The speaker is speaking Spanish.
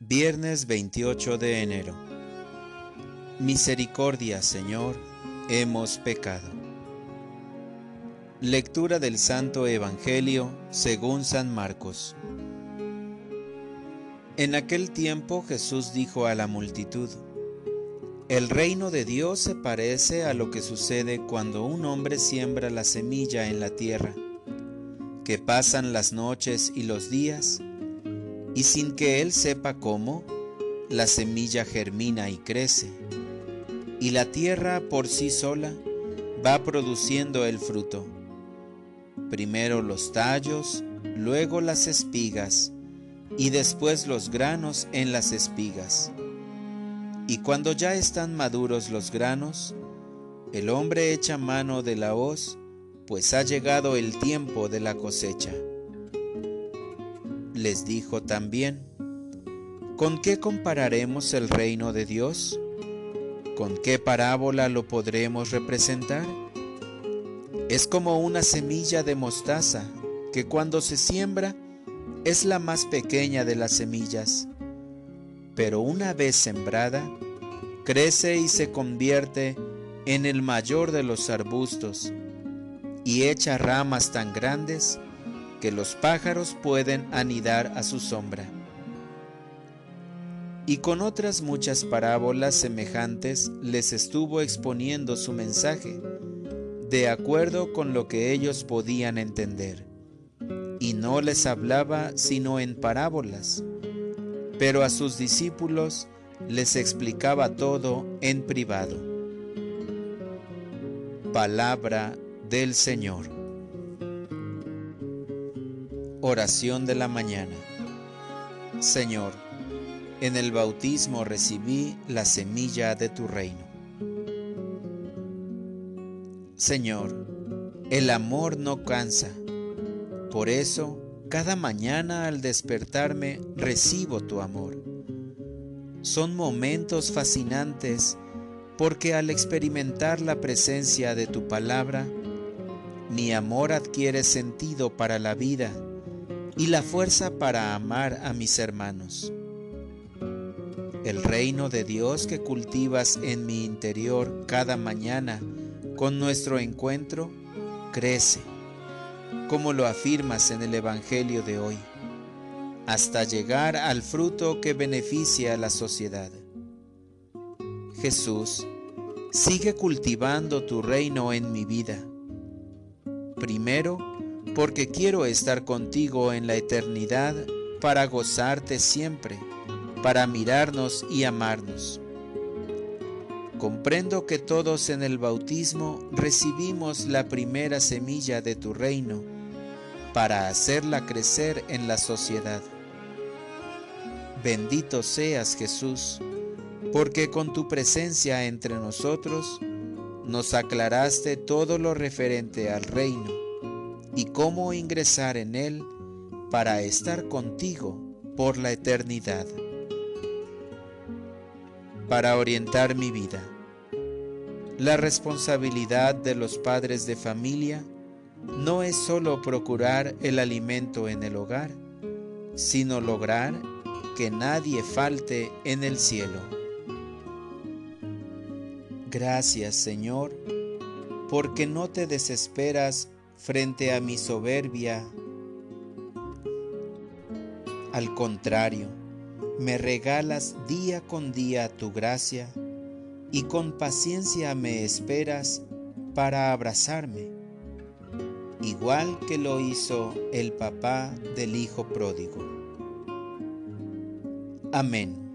Viernes 28 de enero. Misericordia, Señor, hemos pecado. Lectura del Santo Evangelio según San Marcos. En aquel tiempo Jesús dijo a la multitud, El reino de Dios se parece a lo que sucede cuando un hombre siembra la semilla en la tierra, que pasan las noches y los días, y sin que él sepa cómo, la semilla germina y crece, y la tierra por sí sola va produciendo el fruto. Primero los tallos, luego las espigas, y después los granos en las espigas. Y cuando ya están maduros los granos, el hombre echa mano de la hoz, pues ha llegado el tiempo de la cosecha les dijo también, ¿con qué compararemos el reino de Dios? ¿Con qué parábola lo podremos representar? Es como una semilla de mostaza que cuando se siembra es la más pequeña de las semillas, pero una vez sembrada, crece y se convierte en el mayor de los arbustos y echa ramas tan grandes que los pájaros pueden anidar a su sombra. Y con otras muchas parábolas semejantes les estuvo exponiendo su mensaje, de acuerdo con lo que ellos podían entender. Y no les hablaba sino en parábolas, pero a sus discípulos les explicaba todo en privado. Palabra del Señor. Oración de la mañana. Señor, en el bautismo recibí la semilla de tu reino. Señor, el amor no cansa. Por eso, cada mañana al despertarme recibo tu amor. Son momentos fascinantes porque al experimentar la presencia de tu palabra, mi amor adquiere sentido para la vida y la fuerza para amar a mis hermanos. El reino de Dios que cultivas en mi interior cada mañana con nuestro encuentro crece, como lo afirmas en el Evangelio de hoy, hasta llegar al fruto que beneficia a la sociedad. Jesús, sigue cultivando tu reino en mi vida. Primero, porque quiero estar contigo en la eternidad para gozarte siempre, para mirarnos y amarnos. Comprendo que todos en el bautismo recibimos la primera semilla de tu reino para hacerla crecer en la sociedad. Bendito seas Jesús, porque con tu presencia entre nosotros nos aclaraste todo lo referente al reino y cómo ingresar en Él para estar contigo por la eternidad. Para orientar mi vida. La responsabilidad de los padres de familia no es solo procurar el alimento en el hogar, sino lograr que nadie falte en el cielo. Gracias Señor, porque no te desesperas frente a mi soberbia. Al contrario, me regalas día con día tu gracia y con paciencia me esperas para abrazarme, igual que lo hizo el papá del Hijo pródigo. Amén.